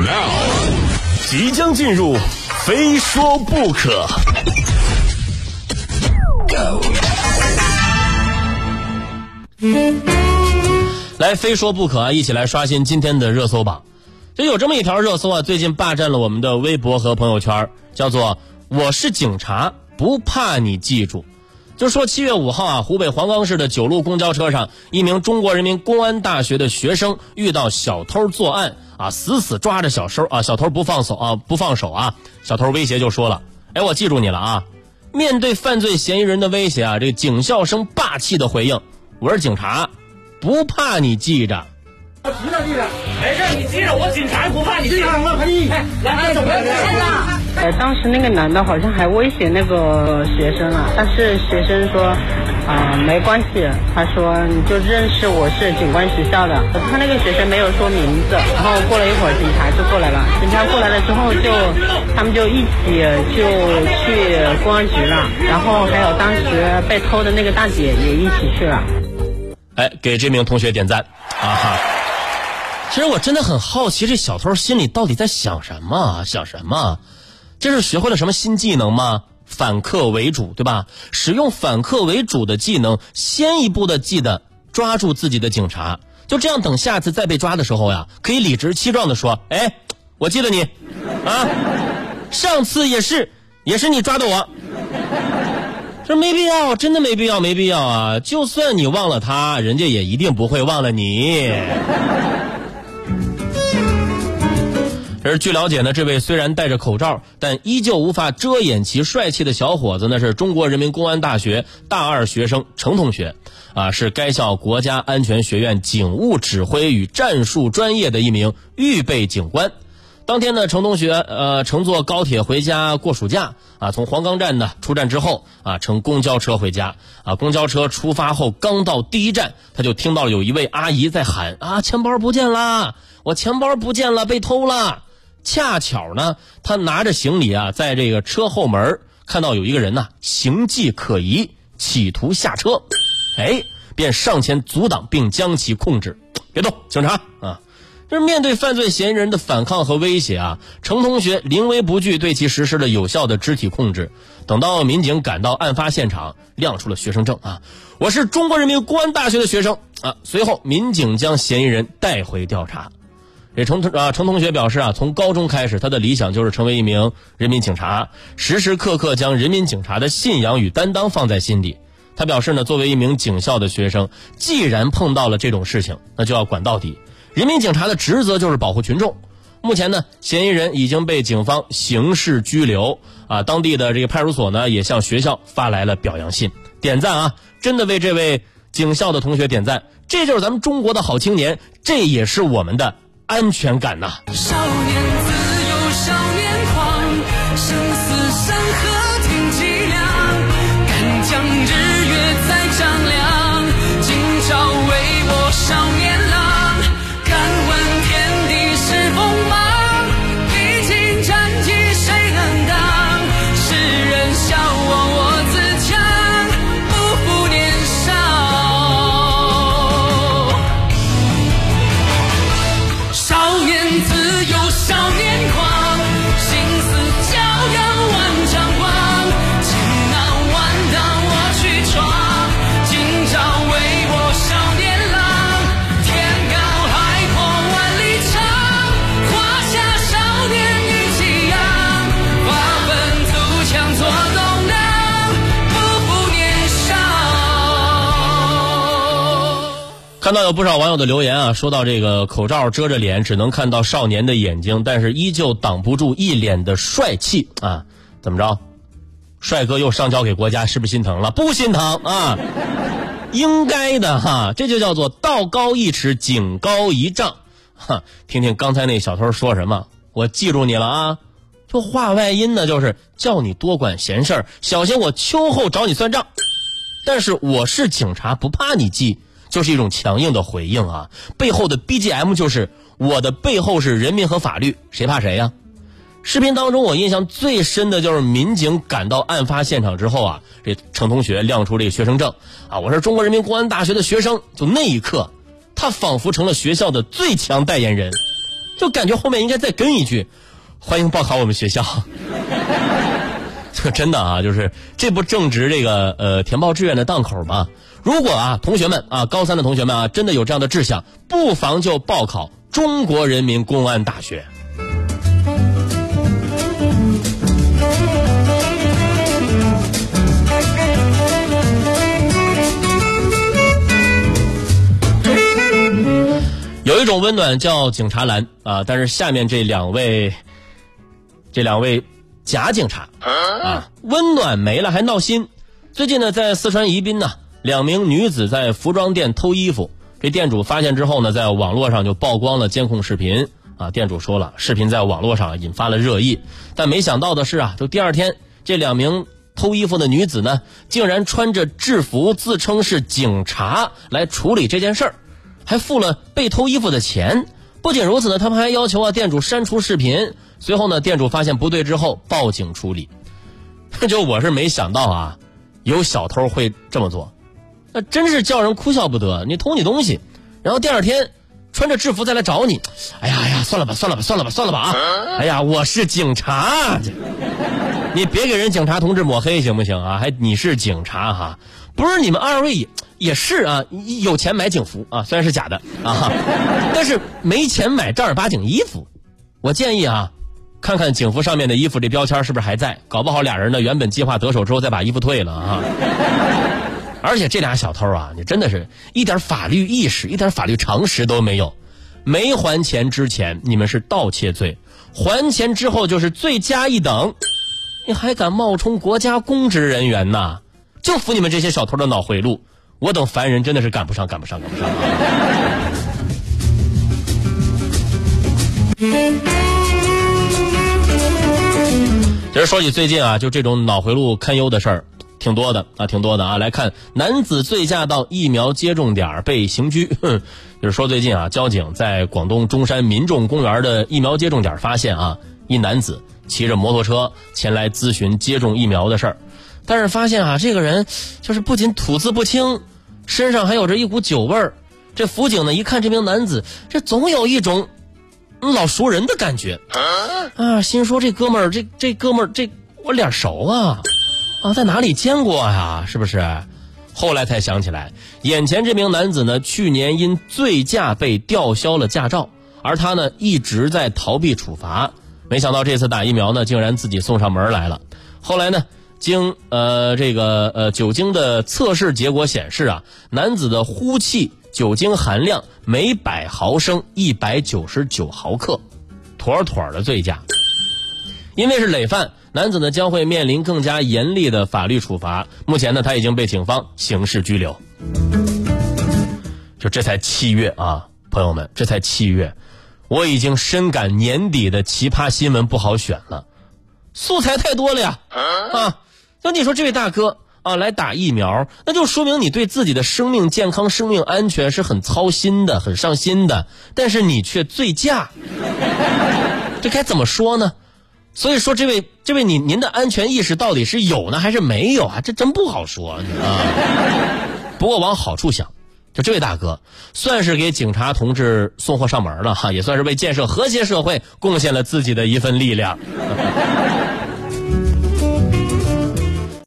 Now，即将进入，非说不可。来，非说不可啊！一起来刷新今天的热搜榜。就有这么一条热搜啊，最近霸占了我们的微博和朋友圈，叫做“我是警察，不怕你记住”。就说七月五号啊，湖北黄冈市的九路公交车上，一名中国人民公安大学的学生遇到小偷作案啊，死死抓着小偷啊，小偷不放手啊，不放手啊，小偷威胁就说了：“哎，我记住你了啊！”面对犯罪嫌疑人的威胁啊，这个警校生霸气的回应：“我是警察，不怕你记着。”我记着记着，没事，你记着，我警察不怕你记着。哎，来来，怎么了？呃，当时那个男的好像还威胁那个学生了，但是学生说，啊、没关系，他说你就认识我是警官学校的。他那个学生没有说名字，然后过了一会儿，警察就过来了。警察过来了之后就，他们就一起就去公安局了，然后还有当时被偷的那个大姐也一起去了。哎，给这名同学点赞啊哈！其实我真的很好奇，这小偷心里到底在想什么啊？想什么？这是学会了什么新技能吗？反客为主，对吧？使用反客为主的技能，先一步的记得抓住自己的警察，就这样，等下次再被抓的时候呀，可以理直气壮的说：“哎，我记得你，啊，上次也是，也是你抓的我。”这没必要，真的没必要，没必要啊！就算你忘了他，人家也一定不会忘了你。而据了解呢，这位虽然戴着口罩，但依旧无法遮掩其帅气的小伙子呢，是中国人民公安大学大二学生程同学，啊，是该校国家安全学院警务指挥与战术专业的一名预备警官。当天呢，程同学呃乘坐高铁回家过暑假啊，从黄冈站呢出站之后啊，乘公交车回家啊。公交车出发后，刚到第一站，他就听到有一位阿姨在喊啊，钱包不见了，我钱包不见了，被偷了。恰巧呢，他拿着行李啊，在这个车后门看到有一个人呐、形迹可疑，企图下车，哎，便上前阻挡并将其控制。别动，警察啊！这面对犯罪嫌疑人的反抗和威胁啊，程同学临危不惧，对其实施了有效的肢体控制。等到民警赶到案发现场，亮出了学生证啊，我是中国人民公安大学的学生啊。随后，民警将嫌疑人带回调查。这程啊程同学表示啊，从高中开始，他的理想就是成为一名人民警察，时时刻刻将人民警察的信仰与担当放在心底。他表示呢，作为一名警校的学生，既然碰到了这种事情，那就要管到底。人民警察的职责就是保护群众。目前呢，嫌疑人已经被警方刑事拘留啊，当地的这个派出所呢也向学校发来了表扬信，点赞啊！真的为这位警校的同学点赞，这就是咱们中国的好青年，这也是我们的安全感呐、少年看到有不少网友的留言啊，说到这个口罩遮着脸，只能看到少年的眼睛，但是依旧挡不住一脸的帅气啊！怎么着？帅哥又上交给国家，是不是心疼了？不心疼啊，应该的哈，这就叫做道高一尺，井高一丈。哈，听听刚才那小偷说什么，我记住你了啊！就话外音呢，就是叫你多管闲事儿，小心我秋后找你算账。但是我是警察，不怕你记，就是一种强硬的回应啊。背后的 BGM 就是我的背后是人民和法律，谁怕谁呀、视频当中，我印象最深的就是民警赶到案发现场之后啊，这程同学亮出这个学生证啊，我是中国人民公安大学的学生。就那一刻，他仿佛成了学校的最强代言人。就感觉后面应该再跟一句：“欢迎报考我们学校。”这 真的啊，就是这不正值这个呃填报志愿的档口吗？如果啊，同学们啊，高三的同学们啊，真的有这样的志向，不妨就报考中国人民公安大学。有一种温暖叫警察蓝啊，但是下面这两位，这两位假警察啊，温暖没了还闹心。最近呢，在四川宜宾呢，两名女子在服装店偷衣服，这店主发现之后呢，在网络上就曝光了监控视频啊。店主说了，视频在网络上引发了热议，但没想到的是啊，就第二天，这两名偷衣服的女子呢，竟然穿着制服自称是警察来处理这件事儿。还付了被偷衣服的钱。不仅如此呢，他们还要求啊店主删除视频。随后呢，店主发现不对之后报警处理。就我是没想到啊，有小偷会这么做，那真是叫人哭笑不得。你偷你东西，然后第二天穿着制服再来找你，哎呀哎呀，算了吧算了吧算了吧算了吧啊！哎呀，我是警察，你别给人警察同志抹黑行不行啊？还你是警察哈？不是你们二位。也是啊，有钱买警服啊，虽然是假的啊，但是没钱买正儿八经衣服。我建议啊，看看警服上面的衣服这标签是不是还在，搞不好俩人呢原本计划得手之后再把衣服退了啊。而且这俩小偷啊，你真的是一点法律意识、一点法律常识都没有。没还钱之前你们是盗窃罪，还钱之后就是罪加一等。你还敢冒充国家公职人员呐？就服你们这些小偷的脑回路。我等凡人真的是赶不上，赶不上，赶不上。其实说起最近啊，就这种脑回路堪忧的事儿，挺多的啊，挺多的啊。来看男子醉驾到疫苗接种点被刑拘，就是说最近啊，交警在广东中山民众公园的疫苗接种点发现啊，一男子骑着摩托车前来咨询接种疫苗的事儿。但是发现啊，这个人就是不仅吐字不清，身上还有着一股酒味儿。这辅警呢一看这名男子，这总有一种老熟人的感觉啊，心说这哥们儿，这这哥们儿，这我脸熟啊啊，在哪里见过呀？是不是？后来才想起来，眼前这名男子呢，去年因醉驾被吊销了驾照，而他呢一直在逃避处罚。没想到这次打疫苗呢，竟然自己送上门来了。后来呢？经呃这个呃酒精的测试结果显示啊，男子的呼气酒精含量每百毫升一百九十九毫克，妥妥的醉驾。因为是累犯，男子呢将会面临更加严厉的法律处罚。目前呢，他已经被警方刑事拘留。就这才七月啊，朋友们，这才七月，我已经深感年底的奇葩新闻不好选了，素材太多了呀啊！那你说这位大哥啊，来打疫苗，那就说明你对自己的生命健康、生命安全是很操心的、很上心的。但是你却醉驾，这该怎么说呢？所以说，这位这位，您您的安全意识到底是有呢，还是没有啊？这真不好说啊。不过往好处想，就这位大哥，算是给警察同志送货上门了哈，也算是为建设和谐社会贡献了自己的一份力量。